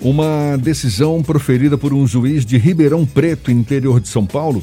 Uma decisão proferida por um juiz de Ribeirão Preto, interior de São Paulo,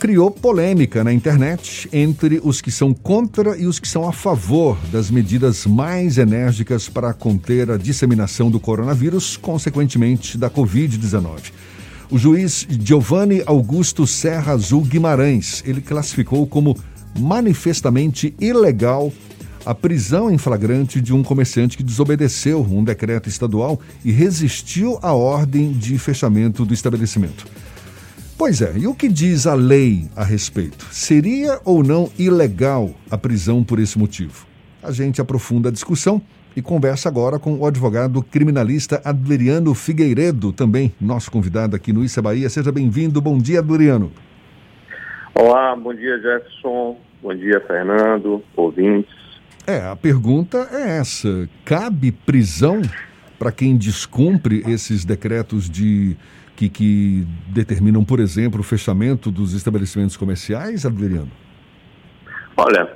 criou polêmica na internet entre os que são contra e os que são a favor das medidas mais enérgicas para conter a disseminação do coronavírus, consequentemente da Covid-19. O juiz Giovanni Augusto Serra Azul Guimarães, ele classificou como manifestamente ilegal a prisão em flagrante de um comerciante que desobedeceu um decreto estadual e resistiu à ordem de fechamento do estabelecimento. Pois é, e o que diz a lei a respeito? Seria ou não ilegal a prisão por esse motivo? A gente aprofunda a discussão e conversa agora com o advogado criminalista Adriano Figueiredo, também nosso convidado aqui no Issa Bahia. Seja bem-vindo. Bom dia, Adriano. Olá, bom dia, Jefferson. Bom dia, Fernando, ouvintes. É, a pergunta é essa: cabe prisão para quem descumpre esses decretos de que, que, determinam, por exemplo, o fechamento dos estabelecimentos comerciais, Adriano? Olha,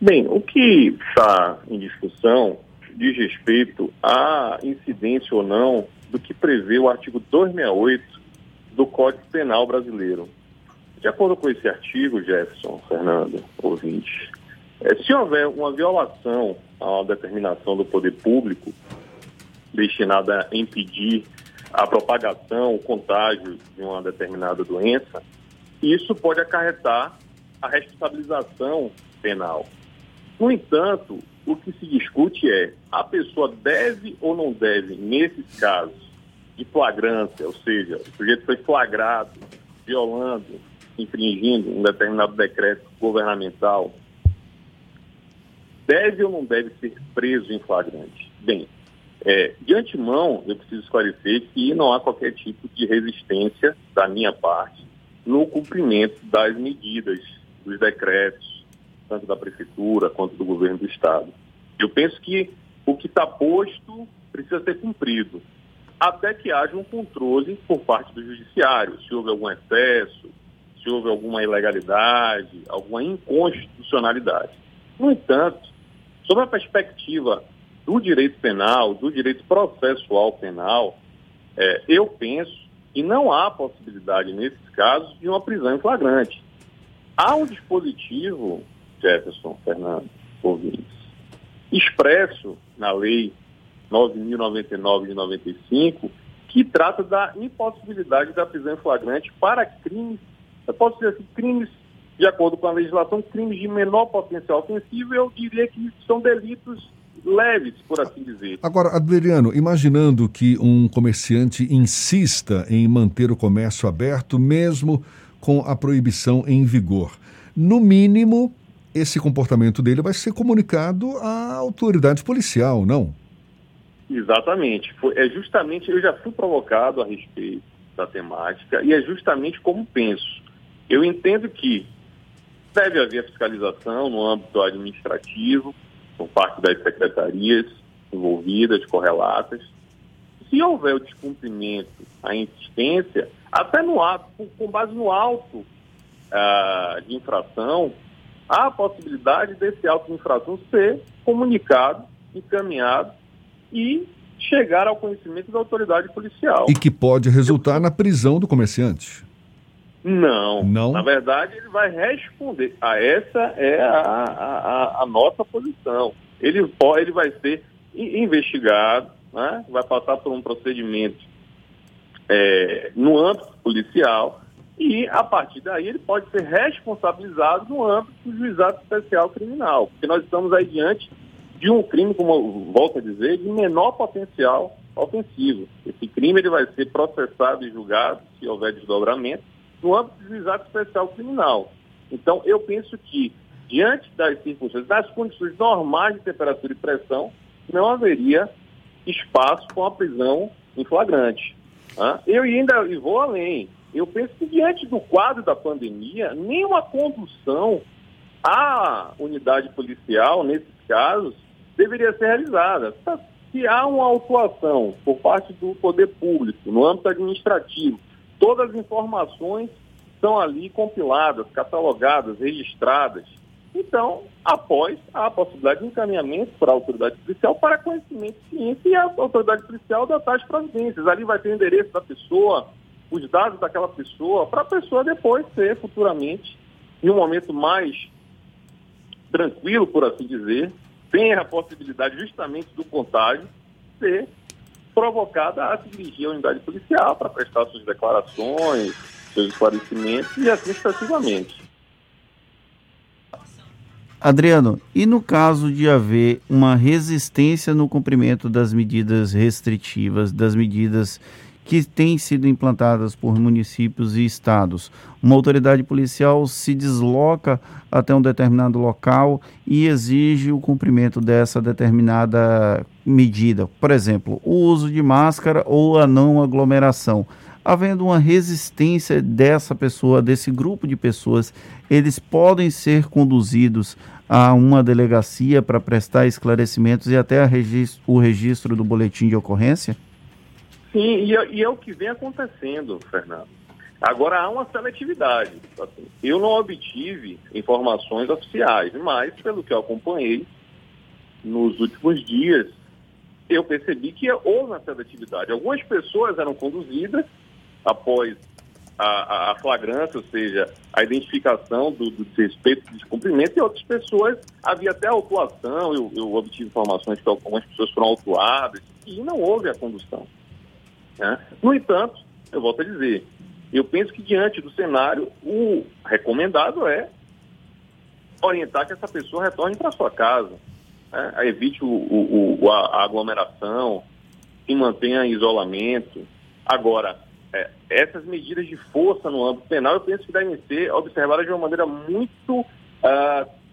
bem, o que está em discussão diz respeito à incidência ou não do que prevê o artigo 268 do Código Penal brasileiro. De acordo com esse artigo, Jefferson, Fernando, ouvinte, se houver uma violação uma determinação do poder público destinada a impedir a propagação, o contágio de uma determinada doença, isso pode acarretar a responsabilização penal. No entanto, o que se discute é a pessoa deve ou não deve, nesses casos de flagrância, ou seja, o sujeito foi flagrado violando, infringindo um determinado decreto governamental deve ou não deve ser preso em flagrante? Bem, é, de antemão, eu preciso esclarecer que não há qualquer tipo de resistência da minha parte no cumprimento das medidas, dos decretos, tanto da Prefeitura quanto do governo do Estado. Eu penso que o que está posto precisa ser cumprido, até que haja um controle por parte do Judiciário, se houve algum excesso, se houve alguma ilegalidade, alguma inconstitucionalidade. No entanto, Sob a perspectiva do direito penal, do direito processual penal, é, eu penso que não há possibilidade, nesses casos, de uma prisão em flagrante. Há um dispositivo, Jefferson, Fernando, ouvintes, expresso na Lei 9.099 de 95, que trata da impossibilidade da prisão em flagrante para crimes, eu posso dizer assim, crimes de acordo com a legislação, crimes de menor potencial ofensivo, eu diria que são delitos leves, por assim dizer. Agora, Adriano, imaginando que um comerciante insista em manter o comércio aberto, mesmo com a proibição em vigor, no mínimo, esse comportamento dele vai ser comunicado à autoridade policial, não? Exatamente. Foi, é justamente, eu já fui provocado a respeito da temática e é justamente como penso. Eu entendo que Deve haver fiscalização no âmbito administrativo, por parte das secretarias envolvidas, correlatas. Se houver o descumprimento, a insistência, até no ato, com base no auto uh, de infração, há a possibilidade desse auto de infração ser comunicado, encaminhado e chegar ao conhecimento da autoridade policial. E que pode resultar na prisão do comerciante. Não. Não. Na verdade, ele vai responder. A essa é a, a, a nossa posição. Ele, pode, ele vai ser investigado, né? vai passar por um procedimento é, no âmbito policial e, a partir daí, ele pode ser responsabilizado no âmbito do juizado especial criminal. Porque nós estamos aí diante de um crime, como eu volto a dizer, de menor potencial ofensivo. Esse crime ele vai ser processado e julgado, se houver desdobramento, no âmbito do juizado especial criminal. Então, eu penso que, diante das circunstâncias, das condições normais de temperatura e pressão, não haveria espaço para uma prisão em flagrante. Tá? Eu ainda e vou além. Eu penso que, diante do quadro da pandemia, nenhuma condução à unidade policial, nesses casos, deveria ser realizada. Se há uma autuação por parte do poder público, no âmbito administrativo, todas as informações são ali compiladas, catalogadas, registradas. Então, após a possibilidade de encaminhamento para a autoridade policial para conhecimento ciência e a autoridade policial das tais providências. Ali vai ter o endereço da pessoa, os dados daquela pessoa, para a pessoa depois ser futuramente, em um momento mais tranquilo, por assim dizer, tem a possibilidade justamente do contágio ser provocada a se dirigir à unidade policial para prestar suas declarações, seus esclarecimentos e assim sucessivamente. Adriano, e no caso de haver uma resistência no cumprimento das medidas restritivas, das medidas que têm sido implantadas por municípios e estados, uma autoridade policial se desloca até um determinado local e exige o cumprimento dessa determinada medida, por exemplo, o uso de máscara ou a não aglomeração. Havendo uma resistência dessa pessoa, desse grupo de pessoas, eles podem ser conduzidos a uma delegacia para prestar esclarecimentos e até registro, o registro do boletim de ocorrência? Sim, e, e é o que vem acontecendo, Fernando. Agora há uma seletividade. Assim, eu não obtive informações oficiais, mas pelo que eu acompanhei nos últimos dias, eu percebi que houve uma seletividade. Algumas pessoas eram conduzidas após a, a, flagrância, ou seja, a identificação do, do desrespeito de cumprimento, e outras pessoas, havia até autuação, eu, eu obtive informações que algumas pessoas foram autuadas, e não houve a condução. Né? No entanto, eu volto a dizer, eu penso que diante do cenário, o recomendado é orientar que essa pessoa retorne para sua casa, né? evite o, o, o, a aglomeração, se mantenha em isolamento. Agora, é, essas medidas de força no âmbito penal, eu penso que devem ser observadas de uma maneira muito. Uh,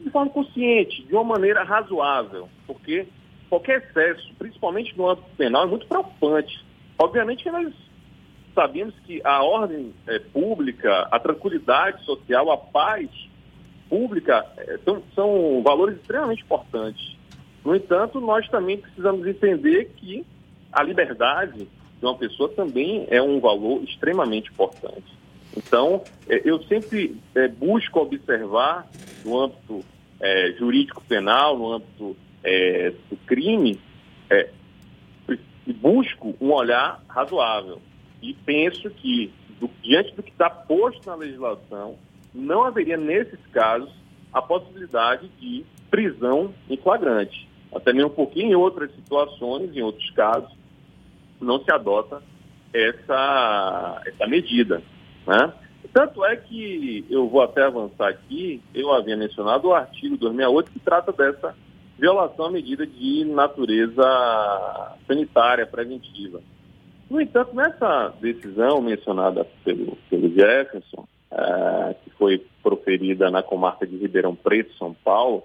de forma consciente, de uma maneira razoável, porque qualquer excesso, principalmente no âmbito penal, é muito preocupante. Obviamente que nós sabemos que a ordem é, pública, a tranquilidade social, a paz pública é, são, são valores extremamente importantes. No entanto, nós também precisamos entender que a liberdade de uma pessoa também é um valor extremamente importante. Então, é, eu sempre é, busco observar no âmbito é, jurídico penal, no âmbito do crime, busco um olhar razoável. E penso que, do, diante do que está posto na legislação, não haveria, nesses casos, a possibilidade de prisão em flagrante. Até mesmo porque em outras situações, em outros casos, não se adota essa, essa medida. Né? Tanto é que eu vou até avançar aqui, eu havia mencionado o artigo 268 que trata dessa violação à medida de natureza sanitária preventiva. No entanto, nessa decisão mencionada pelo, pelo Jefferson, é, que foi proferida na comarca de Ribeirão Preto, São Paulo,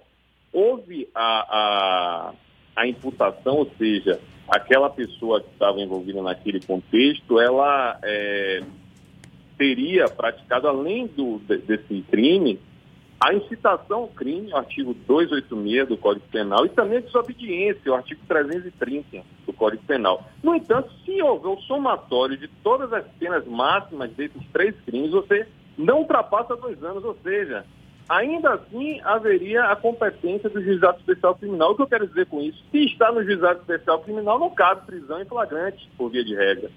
houve a, a, a imputação, ou seja, aquela pessoa que estava envolvida naquele contexto, ela é, teria praticado, além do, desse crime, a incitação ao crime, o artigo 286 do Código Penal, e também a desobediência, o artigo 330 do Código Penal. No entanto, se houver o somatório de todas as penas máximas desses três crimes, você não ultrapassa dois anos, ou seja, ainda assim haveria a competência do juizado especial criminal. O que eu quero dizer com isso? Se está no juizado especial criminal, não cabe prisão em flagrante, por via de regra.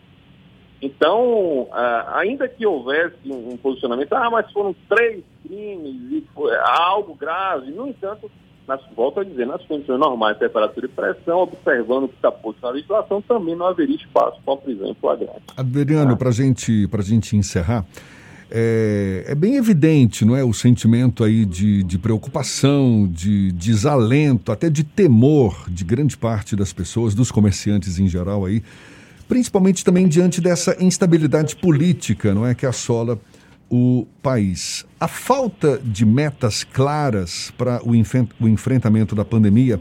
Então, ainda que houvesse um posicionamento, ah, mas foram três crimes e foi algo grave, no entanto, nas, volto a dizer, nas condições normais, temperatura e pressão, observando o que está posto na legislação, também não haveria espaço para prisão em flagrante. Adriano, ah. para gente, a gente encerrar, é, é, bem evidente, não é, o sentimento aí de, de preocupação, de desalento, até de temor de grande parte das pessoas, dos comerciantes em geral aí, principalmente também diante dessa instabilidade política, não é, que assola o país. A falta de metas claras para o, o enfrentamento da pandemia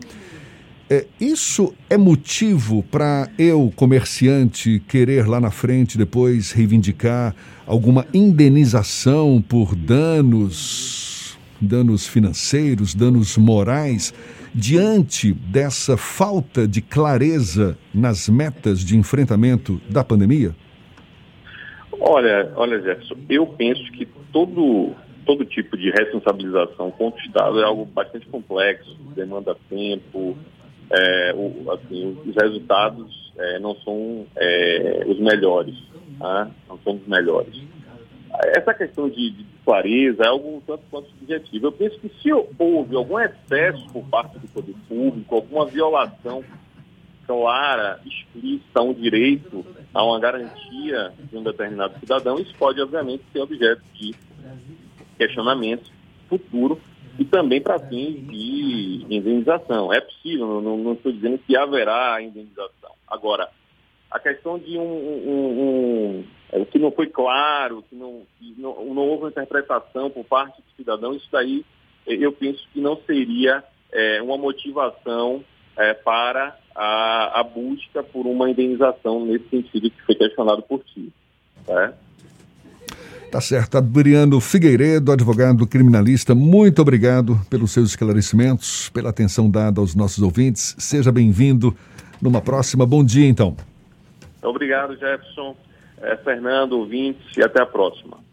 é, isso é motivo para eu, comerciante, querer lá na frente depois reivindicar alguma indenização por danos, danos financeiros, danos morais, diante dessa falta de clareza nas metas de enfrentamento da pandemia? Olha, olha, Jefferson, eu penso que todo todo tipo de responsabilização contra o Estado é algo bastante complexo, demanda tempo, é, o, assim, os resultados é, não são é, os melhores, tá? não são os melhores. Essa questão de, de clareza é algo tanto quanto subjetivo. Eu penso que se houve algum excesso por parte do poder público, alguma violação clara, explícita a um direito, a uma garantia de um determinado cidadão, isso pode, obviamente, ser objeto de questionamento futuro e também para fins de indenização. É possível, não, não, estou dizendo que haverá indenização. Agora, a questão de um, um, um é, que não foi claro, que não, que não, não houve interpretação por parte do cidadão, isso daí eu penso que não seria é, uma motivação é, para a, a, busca por uma indenização nesse sentido que foi questionado por ti. Né? Tá certo. Adriano Figueiredo, advogado criminalista, muito obrigado pelos seus esclarecimentos, pela atenção dada aos nossos ouvintes. Seja bem-vindo numa próxima. Bom dia, então. Obrigado, Jefferson, Fernando, ouvintes, e até a próxima.